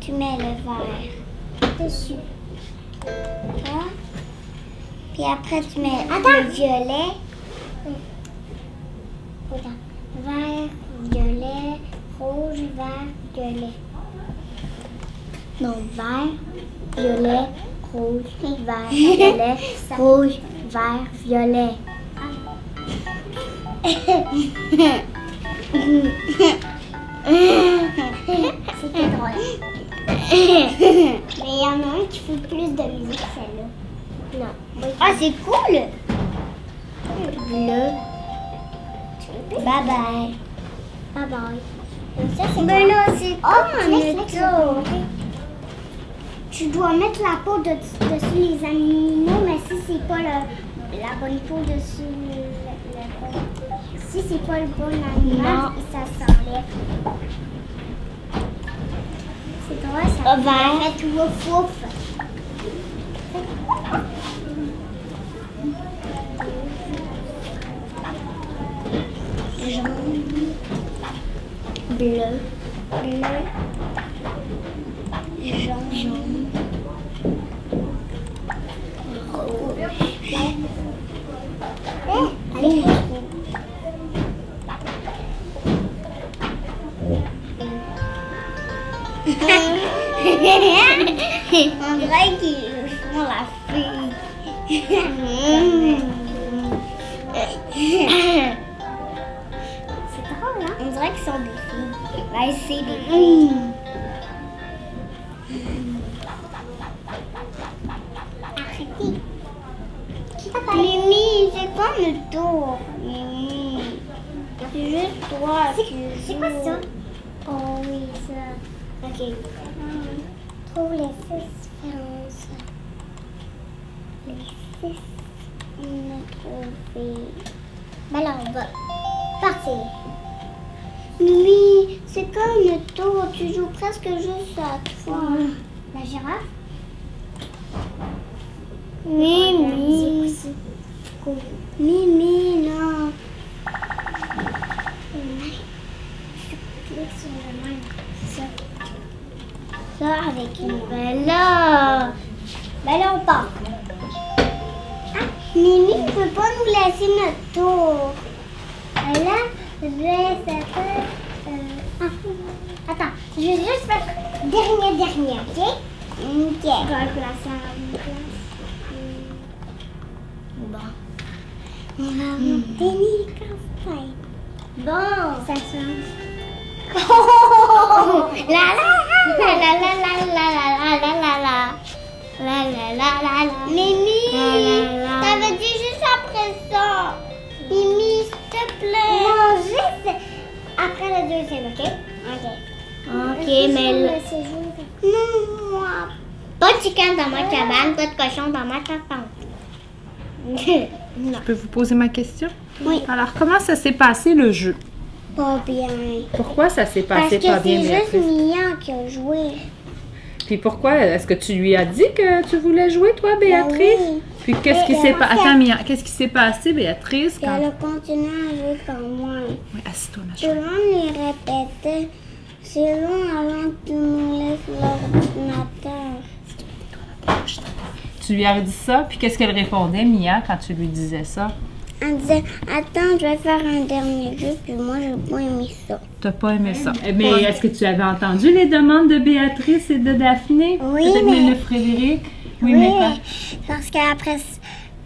tu mets le vert dessus. Là. Puis après, tu mets le violet. Attends. Vert, violet, rouge, vert, violet. Non, vert, violet, rouge, vert, violet, rouge, vert, violet. C'était drôle. Mais il y en a un qui fait plus de musique, celle-là. Non. Ah, c'est cool! Bleu. Bye bye. Bye bye. Ça, c'est Mais là, c'est comme un. Tu dois mettre la peau de- dessus les animaux, mais si c'est pas le- la bonne peau dessus le, le- si c'est pas le bon animal, ça s'enlève. Então vai. é tua fofa. Bleu. Bleu. Jean, On dirait qu'ils font la fille. C'est drôle, hein? On dirait qu'ils sont des filles. Là, c'est des filles. Arrêtez. Mimi, c'est quoi le tour? Mimi. C'est juste toi. C'est quoi ça? Oh oui, ça. Ok. Trouve les six. Les six. On a trouvé. Ben là, on va partir. Mimi, c'est comme le tour. Tu joues presque juste à toi. La girafe? Mimi. Mimi, non. Clique sur le même. Ça. Ça avec une là. Ben là, on part. Ah, Mimi, tu peux pas nous laisser notre tour. Là, je vais faire. Euh, ah, attends, je vais juste faire dernier, dernier, ok? Ok. Je vais le placer à une place. Bon. On va monter les campagnes. Bon. Ça change. Oh, la la la la la la la la la la la la la la la la la Mimi, t'avais dit juste après ça. Mimi, s'il te plaît. Juste après le deuxième, ok? Ok. Ok, mais là... Pas de chicken dans ma cabane, pas de cochon dans ma tente. Je peux vous poser ma question? Oui. Alors, comment ça s'est passé le jeu? Pas bien. Pourquoi ça s'est Parce passé pas bien, c'est juste Béatrice? Mia qui a joué. Puis pourquoi? Est-ce que tu lui as dit que tu voulais jouer, toi, Béatrice? Ben oui. Puis qu'est-ce qui s'est passé? Attends, Mia, qu'est-ce qui s'est passé, Béatrice? Quand... elle a continué à jouer comme moi. Oui, assis-toi, ma Tout chérie. le monde lui répétait c'est long avant que tu nous laisses l'ordinateur. Tu lui as dit ça, puis qu'est-ce qu'elle répondait, Mia, quand tu lui disais ça? Elle disait Attends, je vais faire un dernier jeu, puis moi, j'ai pas aimé ça. T'as pas aimé ça. Eh, Mais est-ce que tu avais entendu les demandes de Béatrice et de Daphné? Oui, Peut-être mais- même de Frédéric? Oui, mais quoi? parce qu'après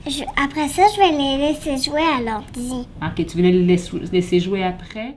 je- après ça, je vais les laisser jouer à l'ordi. Ok, tu voulais les laisser jouer après?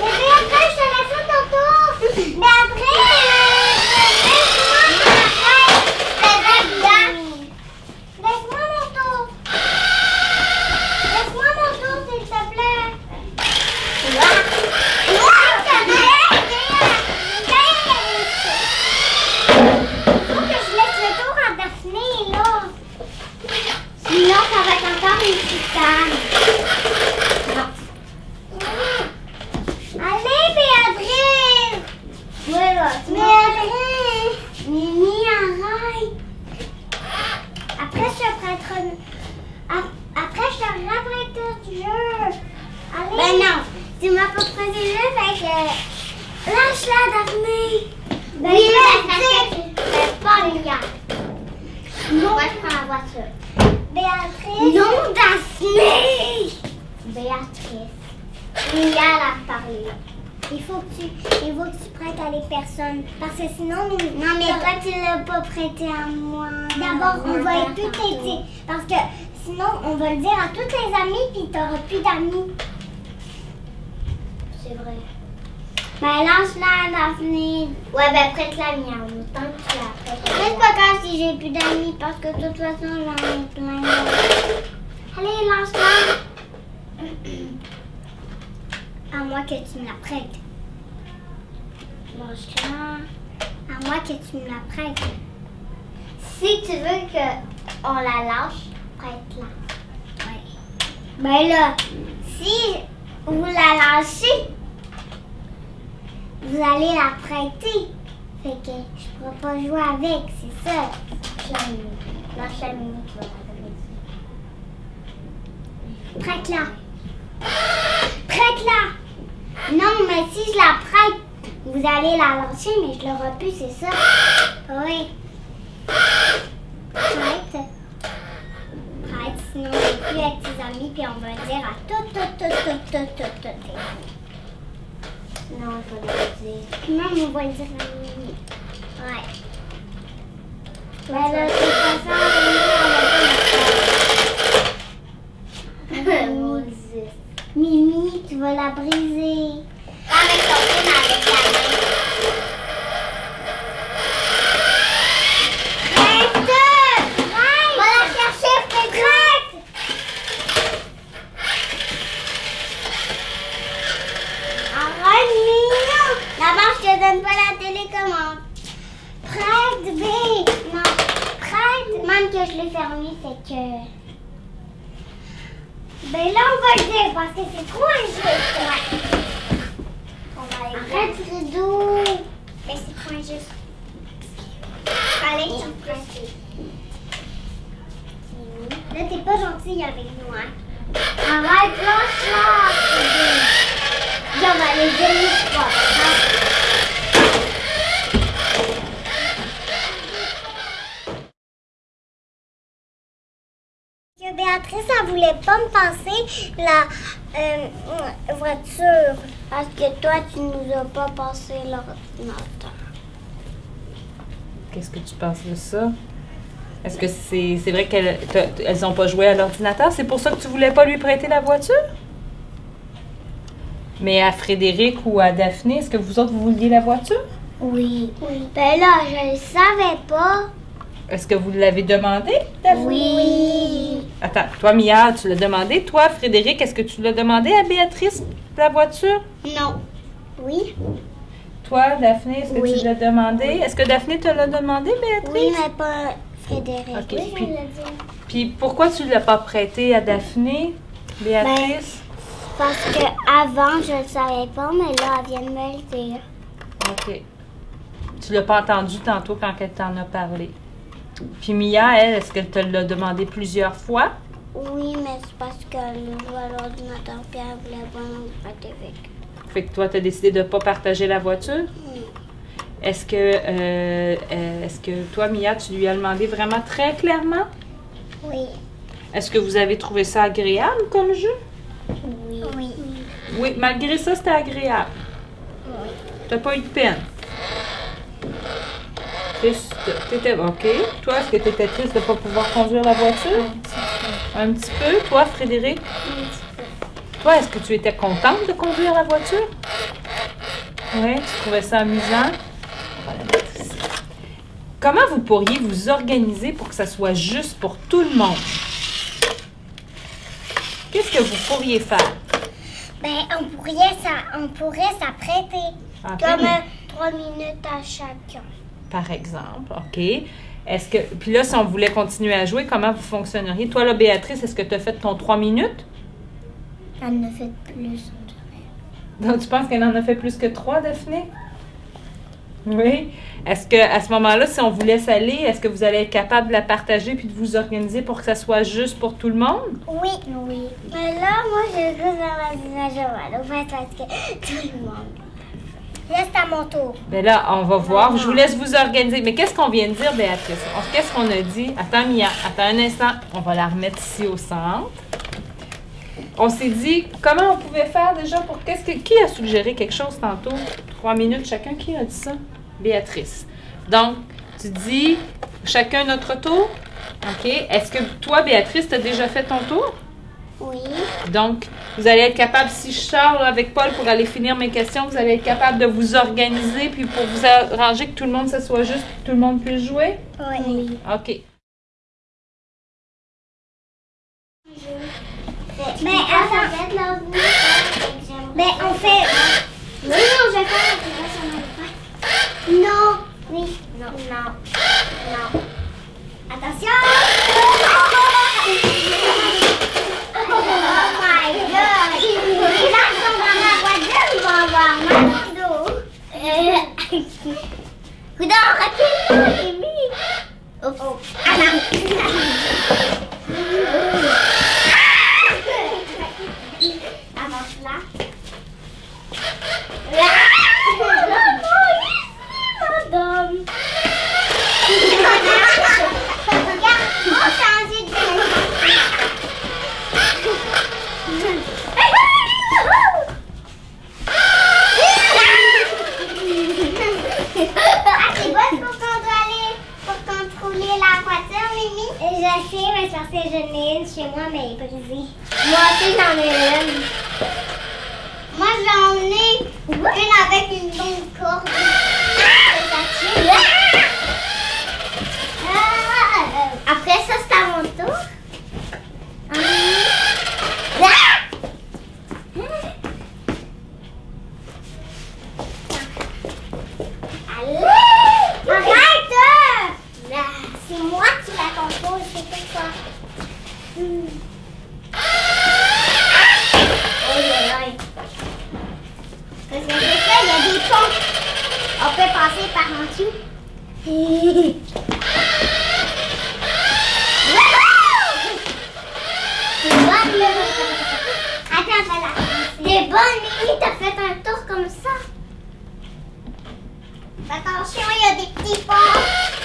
Mais Béatrice, je te laisse tantôt. Béatrice, laisse-moi. Laisse-moi mon tour. Laisse-moi mon tour, s'il te plaît. Faut que je laisse le tour à Daphné, là. Sinon, ça va être encore une chicane. Allez, Béatrice! Voilà, Béatrice! Mimi, arrête! Après, je te prêterai... ap- Après, je te reprêterai du jeu. Allez! Ben non! Tu m'as pas prêté le jeu, fait que... Lâche-la, Daphné! Ben, oui, mais c'est pas les gars. Non. Moi, je prends la voiture. Béatrice! Non, Daphné! Béatrice. Mia l'a parlé. Il faut que tu, il faut que tu prêtes à les personnes. Parce que sinon, nous. Non, mais toi, tu l'as pas prêté à moi. D'abord, on va être tout aider. Parce que sinon, on va le dire à toutes les amies, puis t'auras plus d'amis. C'est vrai. Ben, lance-la, Daphné. Ouais, ben, prête-la, Mia. Autant que tu la prêtes. C'est pas grave si j'ai plus d'amis, parce que de toute façon, j'en ai plein. Allez, lance-la. À moins que tu me la prêtes. Lâche-la. À moins que tu me la prêtes. Si tu veux que on la lâche, prête-la. Ouais. Ben là, si vous la lâchez, vous allez la prêter. Fait que je pourrai pas jouer avec, c'est ça. Vas la prêter. Prête-la. Prête-la! Non, mais si je la prête, vous allez la lâcher, mais je l'aurai plus, c'est ça? Oui. Prête. Sinon on n'est plus avec tes amis, puis on va dire à tout, tout, tout, tout, tout, tout, tout, tes amis. Non, je vais le dire. Non, on va le dire à Mimi. Ouais. Mais là, de toute façon, Mimi, on va pas la. Mimi, tu vas la briser. Ah, mais ton avec la main. Reste! Va la chercher, Frédéric! Arrête, Mimi! D'abord, je te donne pas la télécommande. Prête, B! Non, prête! Même que je l'ai fermé, fait que... Ben là, on va le dire parce que c'est trop injuste. On va aller Arrête, Fredo. Ben, c'est trop injuste. Allez, tu presses. Là, t'es pas gentil avec nous, hein? Arrête, lâche-la, on va aller dire une fois, que Béatrice, elle voulait pas me passer la euh, voiture. Parce que toi, tu nous as pas passé l'ordinateur. Qu'est-ce que tu penses de ça? Est-ce que c'est vrai qu'elles elles ont pas joué à l'ordinateur? C'est pour ça que tu voulais pas lui prêter la voiture? Mais à Frédéric ou à Daphné, est-ce que vous autres, vous vouliez la voiture? Oui. Oui. Ben là, je le savais pas. Est-ce que vous l'avez demandé, Daphné? Oui. Attends, toi, Mia, tu l'as demandé. Toi, Frédéric, est-ce que tu l'as demandé à Béatrice, la voiture? Non. Oui. Toi, Daphné, est-ce que Oui. tu l'as demandé? Est-ce que Daphné te l'a demandé, Béatrice? Oui, mais pas Frédéric. Ok, Oui, puis-. Puis pourquoi tu ne l'as pas prêté à Daphné, Béatrice? Parce que avant, je le savais pas, mais là, elle vient de me le dire. OK. Tu l'as pas entendu tantôt quand elle t'en a parlé. Puis Mia, elle, est-ce qu'elle te l'a demandé plusieurs fois? Oui, mais c'est parce qu'elle à l'ordinateur puis elle voulait pas nous. Fait que toi, tu as décidé de ne pas partager la voiture? Oui. Est-ce que, euh, euh, est-ce que toi, Mia, tu lui as demandé vraiment très clairement? Oui. Est-ce que vous avez trouvé ça agréable comme jeu? Oui. Oui. Oui, malgré ça, c'était agréable. Oui. T'as pas eu de peine? Triste. T'étais. OK. Toi, est-ce que t'étais triste de pas pouvoir conduire la voiture? Un petit peu. Toi, Frédéric? Toi, est-ce que tu étais contente de conduire la voiture? Oui, tu trouvais ça amusant? On va la mettre ici. Comment vous pourriez vous organiser pour que ça soit juste pour tout le monde? Qu'est-ce que vous pourriez faire? Ben, on pourrait, ça, on pourrait s'apprêter. Ok, Comme euh, trois minutes à chacun. Par exemple, OK? Est-ce que. Puis là, si on voulait continuer à jouer, comment vous fonctionneriez? Toi, là, Béatrice, est-ce que tu as fait ton 3 minutes? Elle ne fait plus. Donc, tu penses qu'elle en a fait plus que 3, Daphné? Oui. Est-ce que à ce moment-là, si on vous laisse aller, est-ce que vous allez être capable de la partager puis de vous organiser pour que ça soit juste pour tout le monde? Oui. Oui. Mais là, moi, je parce que tout le monde. C'est à mon tour. Ben là, on va voir. Je vous laisse vous organiser. Mais qu'est-ce qu'on vient de dire, Béatrice? Qu'est-ce qu'on a dit? Attends, Mia, attends un instant. On va la remettre ici au centre. On s'est dit comment on pouvait faire déjà pour qu'est-ce que qui a suggéré quelque chose tantôt? Trois minutes chacun. Qui a dit ça? Béatrice. Donc, tu dis chacun notre tour? OK. Est-ce que toi, Béatrice, tu as déjà fait ton tour? Oui. Donc, vous allez être capable, si je sors là, avec Paul pour aller finir mes questions, vous allez être capable de vous organiser puis pour vous arranger que tout le monde, ce soit juste, que tout le monde puisse jouer? Oui. OK. Mais attends. Mais on fait. Attention, il y a des petits ponts.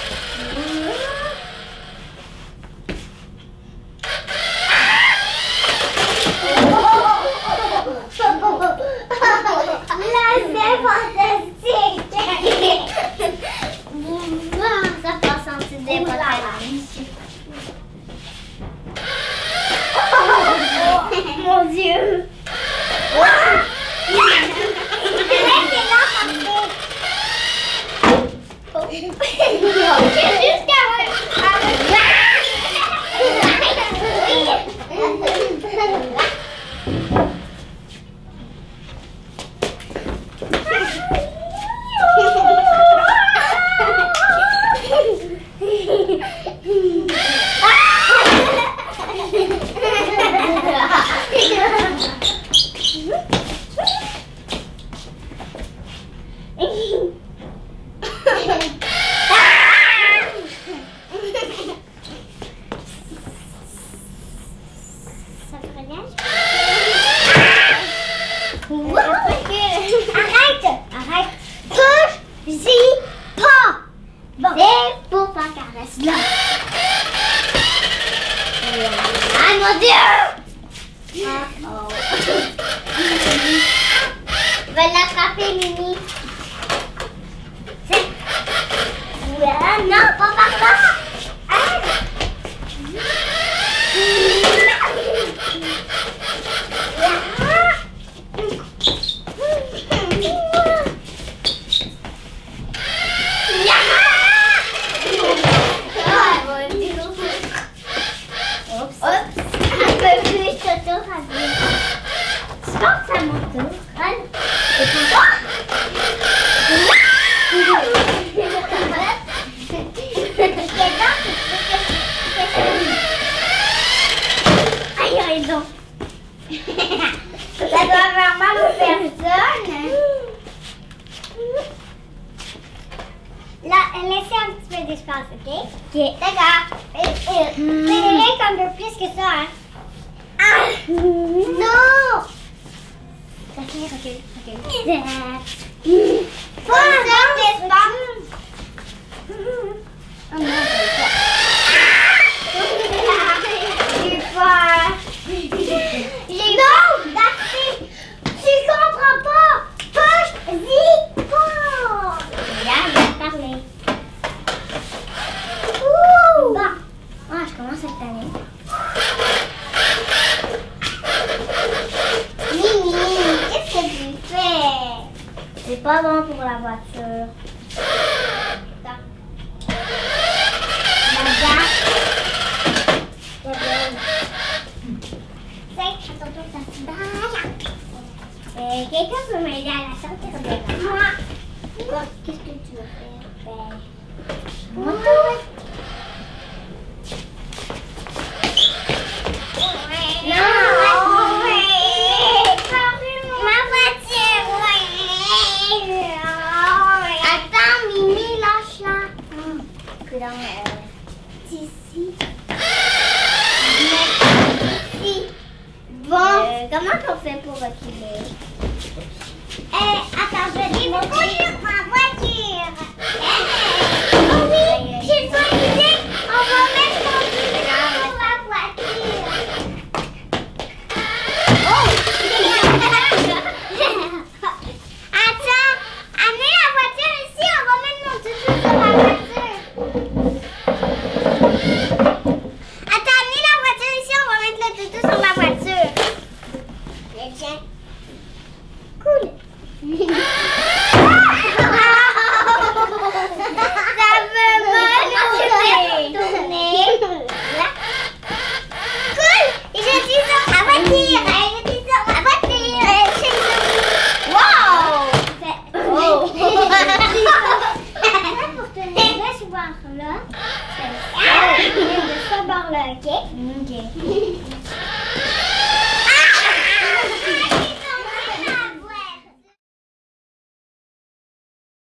no! Okay, okay, okay. Yeah. C'est pas bon pour la voiture. Euh, Quelqu'un peut m'aider à la sortir de. Moi. Qu'est-ce que tu veux faire Moi. Non. ici. Mettre ici. Bon. Euh, comment on fait pour reculer? Eh, attends, je dis. Bonjour, ma voiture. Eh,